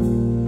Bye.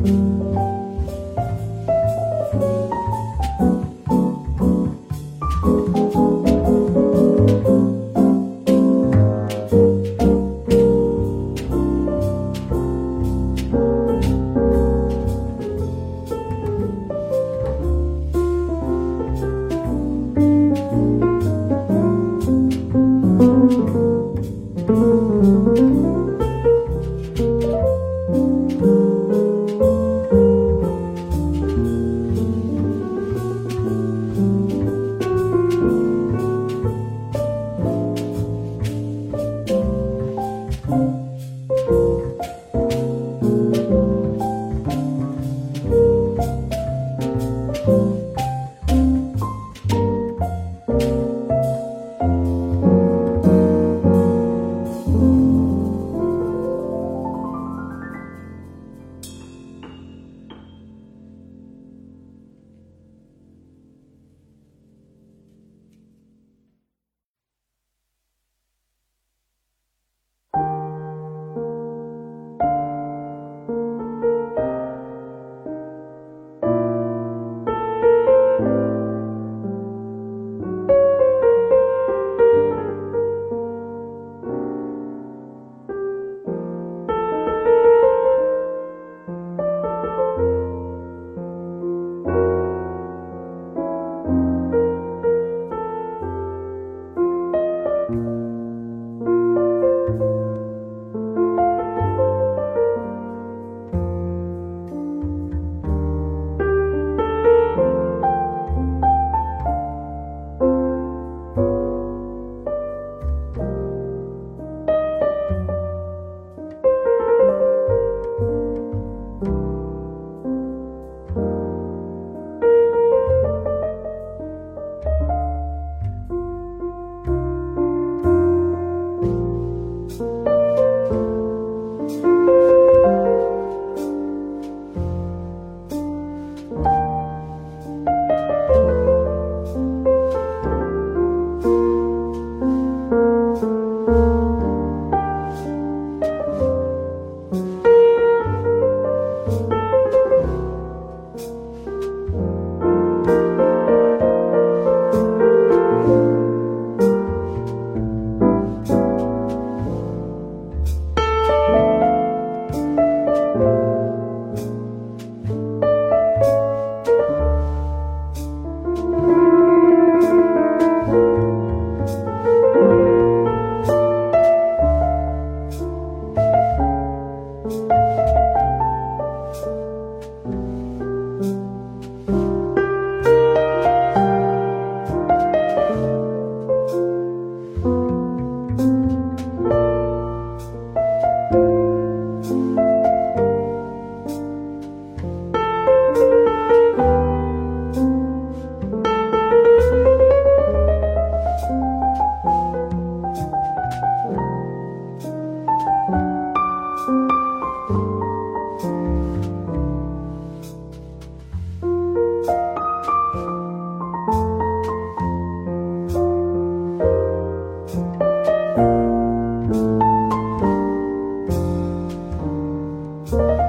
Bye.